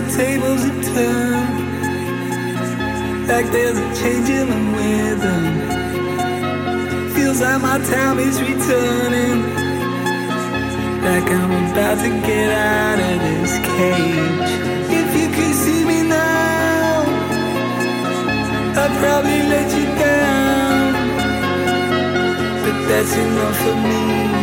the tables have turned. Like there's a change in the weather. Feels like my time is returning. Like I'm about to get out of this cage. If you could see me now, I'd probably let you down. But that's enough for me.